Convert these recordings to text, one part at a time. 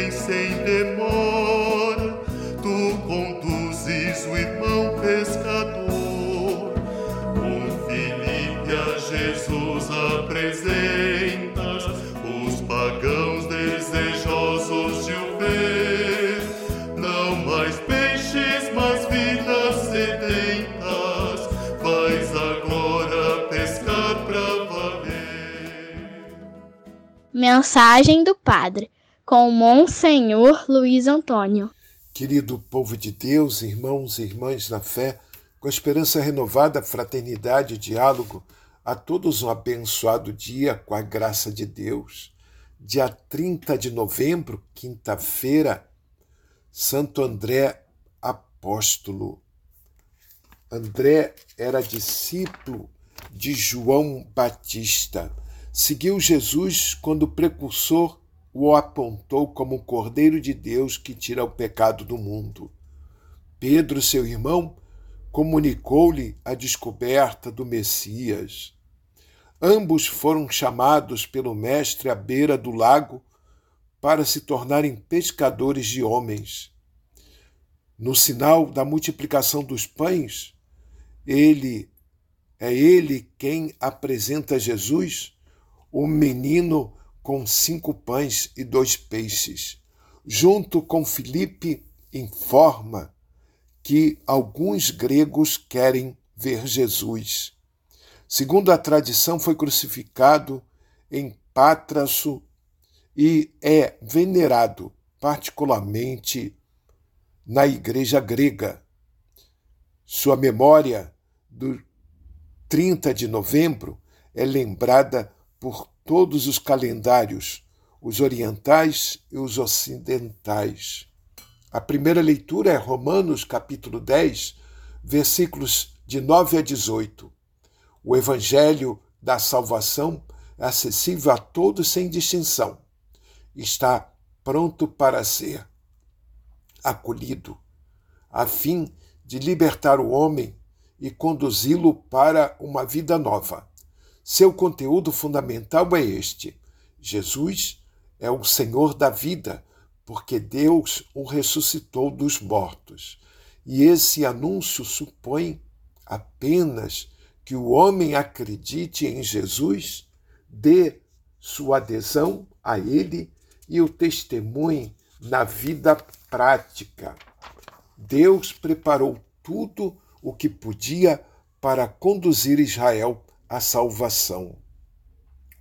também sem demora, tu conduzes o irmão pescador. Com Filipe a Jesus apresentas os pagãos desejosos de o ver. Não mais peixes, mas vidas sedentas, vais agora pescar pra valer. Mensagem do Padre, com Monsenhor Luiz Antônio. Querido povo de Deus, irmãos e irmãs na fé, com esperança renovada, fraternidade e diálogo, a todos um abençoado dia com a graça de Deus. Dia 30 de novembro, quinta-feira, Santo André Apóstolo. André era discípulo de João Batista. Seguiu Jesus quando precursor o apontou como o Cordeiro de Deus que tira o pecado do mundo. Pedro, seu irmão, comunicou-lhe a descoberta do Messias. Ambos foram chamados pelo Mestre à beira do lago para se tornarem pescadores de homens. No sinal da multiplicação dos pães, ele é ele quem apresenta Jesus, o menino com cinco pães e dois peixes. Junto com Filipe, informa que alguns gregos querem ver Jesus. Segundo a tradição, foi crucificado em Pátraso e é venerado particularmente na igreja grega. Sua memória do 30 de novembro é lembrada por todos os calendários, os orientais e os ocidentais. A primeira leitura é Romanos capítulo 10, versículos de 9 a 18. O evangelho da salvação é acessível a todos sem distinção. Está pronto para ser acolhido, a fim de libertar o homem e conduzi-lo para uma vida nova. Seu conteúdo fundamental é este: Jesus é o Senhor da vida, porque Deus o ressuscitou dos mortos. E esse anúncio supõe apenas que o homem acredite em Jesus, dê sua adesão a Ele e o testemunhe na vida prática. Deus preparou tudo o que podia para conduzir Israel à salvação.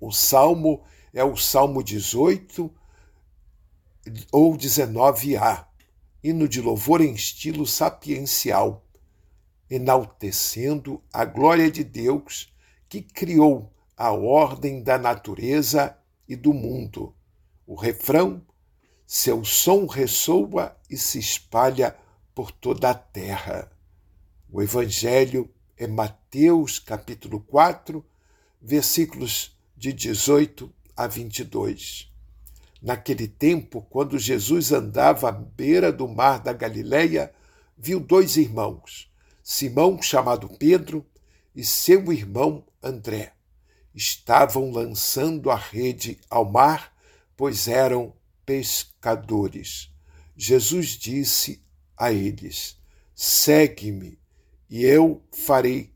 O salmo é o Salmo 18 ou 19a, hino de louvor em estilo sapiencial, enaltecendo a glória de Deus que criou a ordem da natureza e do mundo. O refrão seu som ressoa e se espalha por toda a terra. O Evangelho é Mateus capítulo 4, versículos de 18 a 22. Naquele tempo, quando Jesus andava à beira do mar da Galileia, viu dois irmãos, Simão, chamado Pedro, e seu irmão André. Estavam lançando a rede ao mar, pois eram pescadores. Jesus disse a eles: Segue-me, e eu farei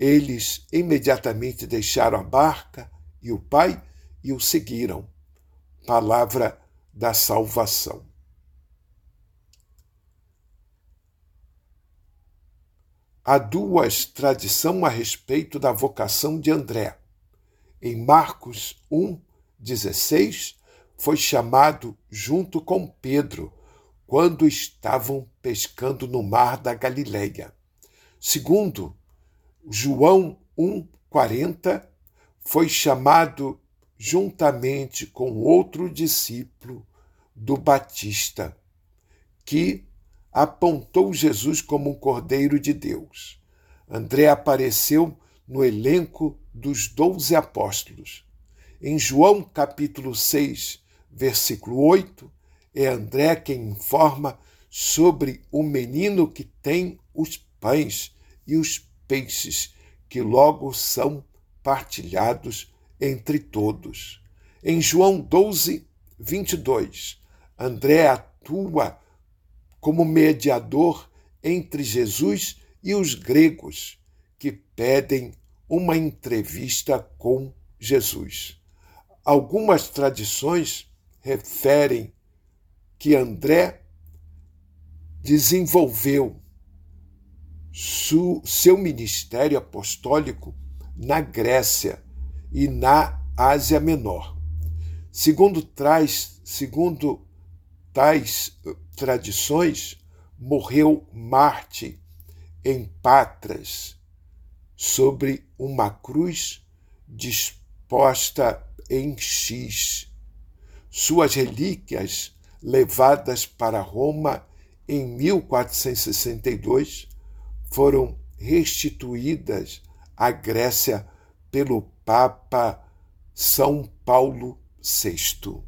Eles imediatamente deixaram a barca e o pai e o seguiram. Palavra da salvação. Há duas tradições a respeito da vocação de André. Em Marcos 1, 16, foi chamado junto com Pedro quando estavam pescando no mar da Galileia. Segundo João 1:40, foi chamado juntamente com outro discípulo do Batista, que apontou Jesus como um Cordeiro de Deus. André apareceu no elenco dos doze apóstolos. Em João capítulo 6, versículo 8, é André quem informa sobre o menino que tem os pães e os peixes, que logo são partilhados entre todos. Em João 12, 22, André atua como mediador entre Jesus e os gregos que pedem uma entrevista com Jesus. Algumas tradições referem que André desenvolveu seu ministério apostólico na Grécia e na Ásia Menor. Segundo traz, segundo tais eh, tradições, morreu Marte em Patras sobre uma cruz disposta em X. Suas relíquias, levadas para Roma em 1462, foram restituídas à Grécia pelo Papa São Paulo VI.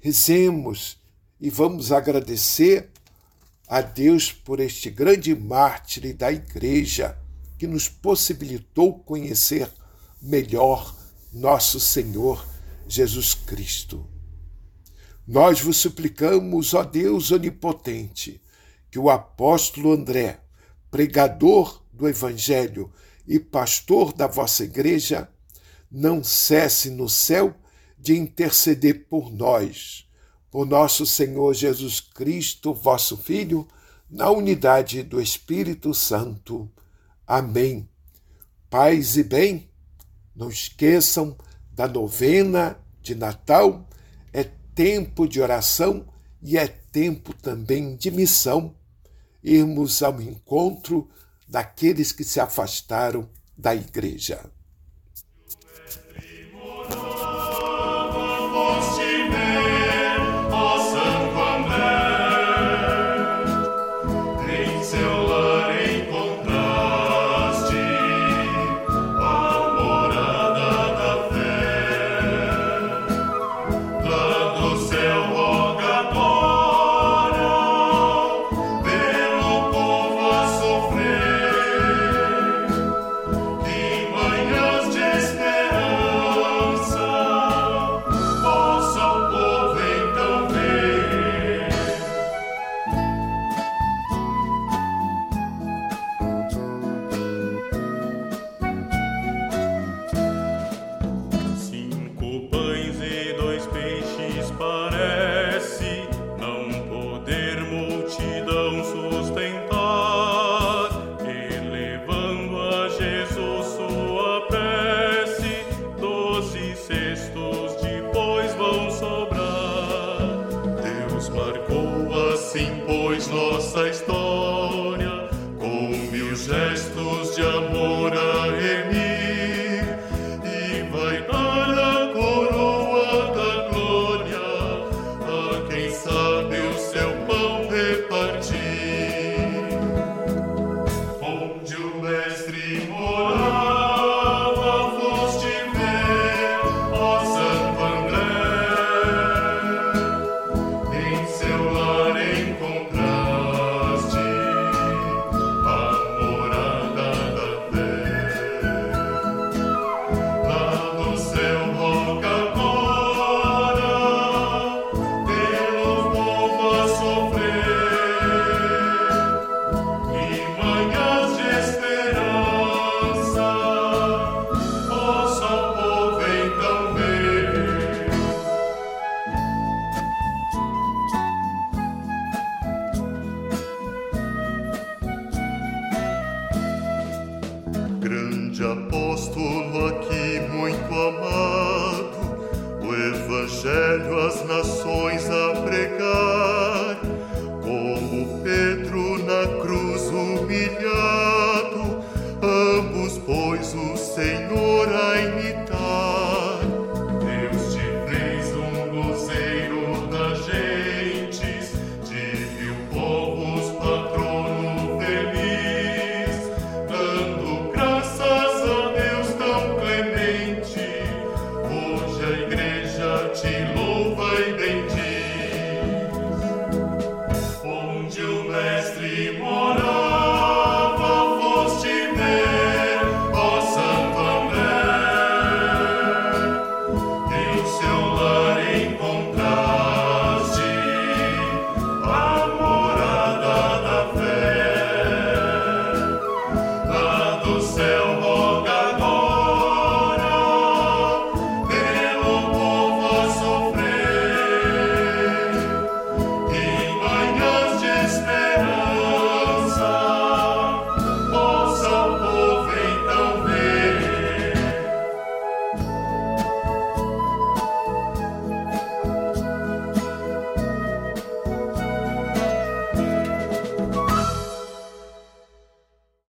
Rezemos e vamos agradecer a Deus por este grande mártir da Igreja que nos possibilitou conhecer melhor nosso Senhor Jesus Cristo. Nós vos suplicamos, ó Deus onipotente, que o apóstolo André, pregador do Evangelho e pastor da vossa igreja, não cesse no céu de interceder por nós, por nosso Senhor Jesus Cristo, vosso Filho, na unidade do Espírito Santo. Amém. Paz e bem, não esqueçam da novena de Natal, é tempo de oração e é tempo também de missão, irmos ao encontro daqueles que se afastaram da igreja. Jesús ya mora en mí.